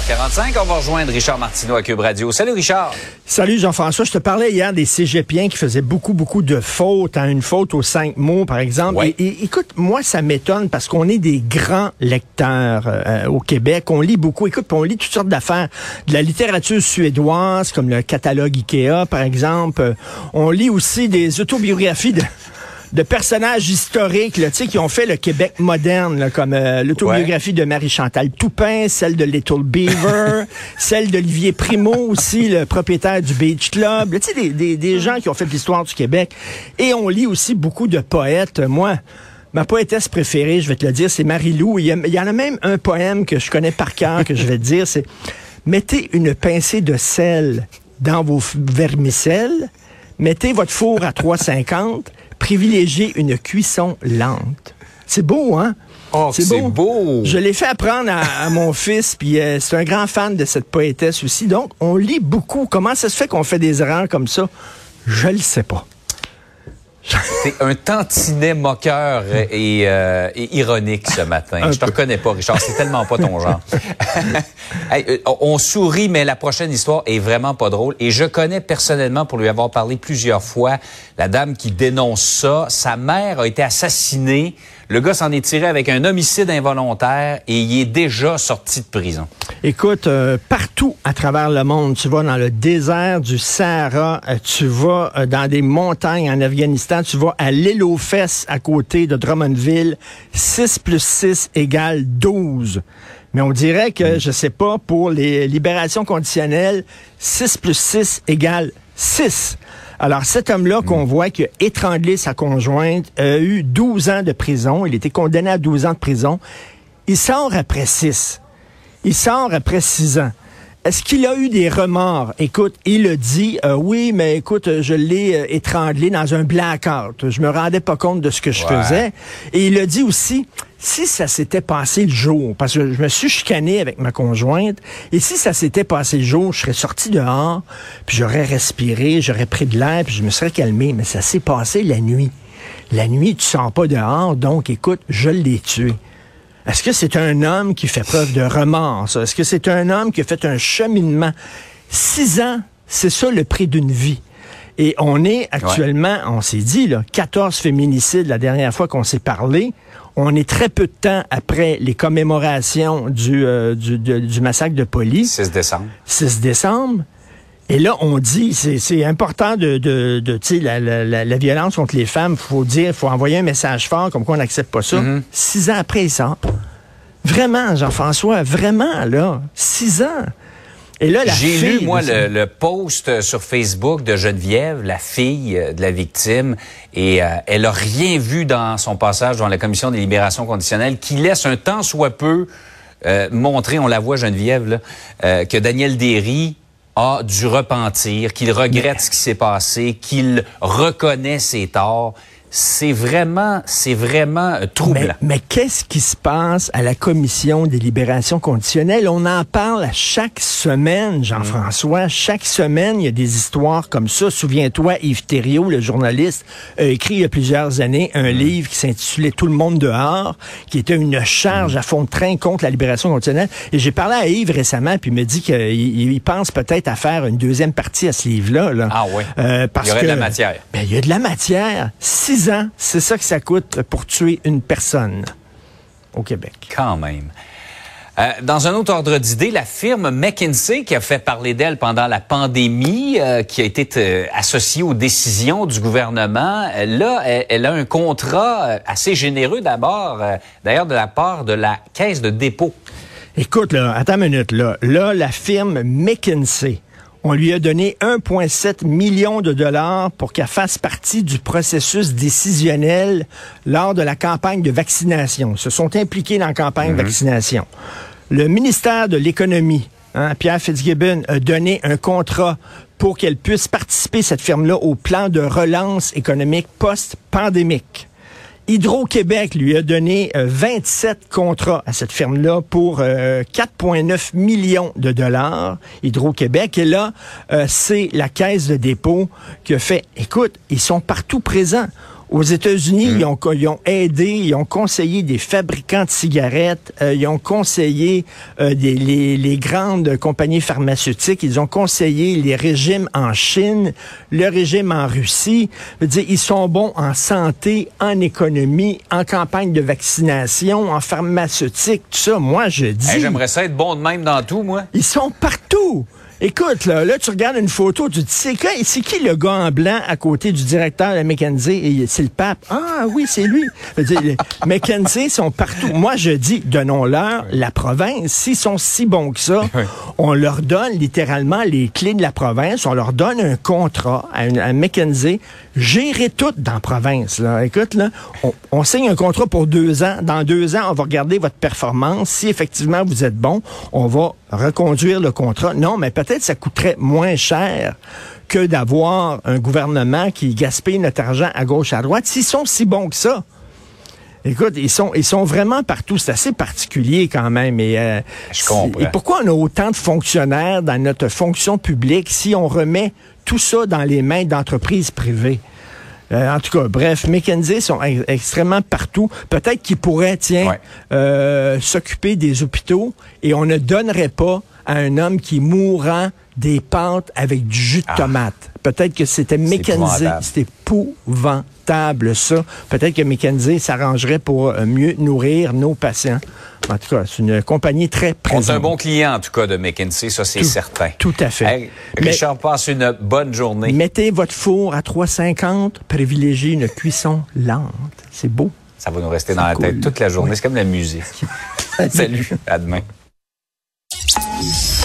45 on va rejoindre Richard Martineau à Cube Radio. Salut Richard. Salut Jean-François. Je te parlais hier des cégepiens qui faisaient beaucoup, beaucoup de fautes, à une faute aux cinq mots, par exemple. Et, écoute, moi, ça m'étonne parce qu'on est des grands lecteurs euh, au Québec. On lit beaucoup. Écoute, on lit toutes sortes d'affaires. De la littérature suédoise, comme le catalogue Ikea, par exemple. On lit aussi des autobiographies de de personnages historiques là, qui ont fait le Québec moderne, comme euh, l'autobiographie de Marie-Chantal Toupin, celle de Little Beaver, celle d'Olivier Primo aussi, le propriétaire du Beach Club. Tu sais, des, des, gens qui ont fait l'histoire du Québec. Et on lit aussi beaucoup de poètes. Moi, Ma poétesse préférée, je vais te le dire, c'est Marie-Lou. Il, y en a même un poème que je connais par cœur, que je vais te dire, c'est Mettez une pincée de sel dans vos vermicelles, mettez votre four à 350, privilégier une cuisson lente. C'est beau, hein? Oh, c'est beau. Je l'ai fait apprendre à, mon fils, puis euh, c'est un grand fan de cette poétesse aussi. Donc, on lit beaucoup. Comment ça se fait qu'on fait des erreurs comme ça? Je le sais pas. C'est un tantinet moqueur et, euh, ironique ce matin. Je te reconnais pas, Richard. C'est tellement pas ton genre. Euh, on sourit, mais la prochaine histoire est vraiment pas drôle. Et je connais personnellement, pour lui avoir parlé plusieurs fois, la dame qui dénonce ça. Sa mère a été assassinée le gars s'en est tiré avec un homicide involontaire et il est déjà sorti de prison. Écoute, euh, partout à travers le monde, tu vas dans le désert du Sahara, euh, tu vas euh, dans des montagnes en Afghanistan, tu vas à l'île aux fesses à côté de Drummondville, 6 plus 6 égale 12. Mais on dirait que, je sais pas, pour les libérations conditionnelles, 6 plus 6 égale 6. Alors, cet homme-là qu'on voit qui a étranglé sa conjointe a eu 12 ans de prison. Il était condamné à 12 ans de prison. Il sort après 6. Il sort après 6 ans. Est-ce qu'il a eu des remords? Écoute, il a dit, euh, oui, mais écoute, je l'ai euh, étranglé dans un blackout. Je me rendais pas compte de ce que je faisais. Et il a dit aussi, si ça s'était passé le jour, parce que je me suis chicané avec ma conjointe, et si ça s'était passé le jour, je serais sorti dehors, puis j'aurais respiré, j'aurais pris de l'air, puis je me serais calmé. Mais ça s'est passé la nuit. La nuit, tu sens pas dehors, donc écoute, je l'ai tué. Est-ce que c'est un homme qui fait preuve de remords? Est-ce que c'est un homme qui a fait un cheminement? Six ans, c'est ça le prix d'une vie. Et on est actuellement, on s'est dit, là, 14 féminicides la dernière fois qu'on s'est parlé. On est très peu de temps après les commémorations du, euh, du, du massacre de police. 6 décembre. 6 décembre. Et là, on dit, c'est important de, de, de tu sais, la, la, la, violence contre les femmes, faut dire, faut envoyer un message fort, comme quoi on n'accepte pas ça. Mm-hmm. Six ans après ça. Vraiment, Jean-François, vraiment, là, six ans. Et là, la J'ai lu, moi, le, le, post sur Facebook de Geneviève, la fille de la victime, et euh, elle a rien vu dans son passage dans la commission des libérations conditionnelles qui laisse un temps soit peu euh, montrer, on la voit Geneviève, là, euh, que Daniel Derry a du repentir, qu'il regrette ce qui s'est passé, qu'il reconnaît ses torts c'est vraiment, c'est vraiment euh, troublant. Mais, qu'est-ce qui se passe à la commission des libérations conditionnelles? On en parle chaque semaine, Jean-François. Chaque semaine, il y a des histoires comme ça. Souviens-toi, Yves Thériault, le journaliste, a écrit il y a plusieurs années un mm. livre qui s'intitulait Tout le monde dehors, qui était une charge mm. à fond de train contre la libération conditionnelle. Et j'ai parlé à Yves récemment, puis il me dit qu'il pense peut-être à faire une deuxième partie à ce livre-là. Là. Ah oui. Euh, parce il y aurait de la matière. Ben, il y a de la matière. Six c'est ça que ça coûte pour tuer une personne au Québec. Quand même. Euh, dans un autre ordre d'idée, la firme McKinsey, qui a fait parler d'elle pendant la pandémie, euh, qui a été euh, associée aux décisions du gouvernement, là, elle, a un contrat assez généreux d'abord, d'ailleurs de la part de la Caisse de dépôt. Écoute, là, attends une minute, là. Là, la firme McKinsey on lui a donné 1,7 million de dollars pour qu'elle fasse partie du processus décisionnel lors de la campagne de vaccination. Ils se sont impliqués dans la campagne de mhm. vaccination. Le ministère de l'Économie, hein, Pierre Fitzgibbon, a donné un contrat pour qu'elle puisse participer, cette firme-là, au plan de relance économique post-pandémique. Hydro-Québec lui a donné 27 euh, contrats à cette firme-là pour 4,9 euh, millions de dollars. Hydro-Québec. Et là, euh, c'est la caisse de dépôt qui a fait, écoute, ils sont partout présents Aux États-Unis, mm. ils, ont, ils, ont, aidé, ils ont conseillé des fabricants de cigarettes, euh, ils ont conseillé euh, des, les, les, grandes compagnies pharmaceutiques, ils ont conseillé les régimes en Chine, le régime en Russie. Je veux dire, ils sont bons en santé, en économie, en campagne de vaccination, en pharmaceutique, tout ça. Moi, je dis... J'aimerais ça être bon de même dans tout, moi. Ils sont partout. Écoute, là, là, tu regardes une photo, tu te dis, c'est qui, c'est qui le gars en blanc à côté du directeur de McKenzie? C'est le pape. Ah oui, c'est lui. les McKenzie sont partout. Moi, je dis, donnons-leur la province. S'ils sont si bons que ça, on leur donne littéralement les clés de la province, on leur donne un contrat à, une, à McKenzie, gérer tout dans la province. Là. Écoute, là, on, on signe un contrat pour deux ans. Dans deux ans, on va regarder votre performance. Si effectivement vous êtes bon, on va reconduire le contrat. Non, mais peut-être ça coûterait moins cher que d'avoir un gouvernement qui gaspille notre argent à gauche, à droite, s'ils sont si bons que ça. Écoute, ils sont, ils sont vraiment partout. C'est assez particulier quand même. Et, euh, Je comprends. Et pourquoi on a autant de fonctionnaires dans notre fonction publique si on remet tout ça dans les mains d'entreprises privées? Euh, en tout cas, bref, McKenzie sont extrêmement partout. Peut-être qu'ils pourraient, tiens, euh, s'occuper des hôpitaux et on ne donnerait pas à un homme qui mourra des pentes avec du jus de ah. tomate. Peut-être que c'était McKenzie. C'était épouvantable, ça. Peut-être que McKenzie s'arrangerait pour euh, mieux nourrir nos patients. En tout cas, c'est une compagnie très présente. On est un bon client, en tout cas, de McKinsey, ça, c'est certain. Tout à fait. Richard, passe une bonne journée. Mettez votre four à 3,50. Privilégiez une cuisson lente. C'est beau. Ça va nous rester dans la tête toute la journée. C'est comme la musique. Salut. À demain. Peace.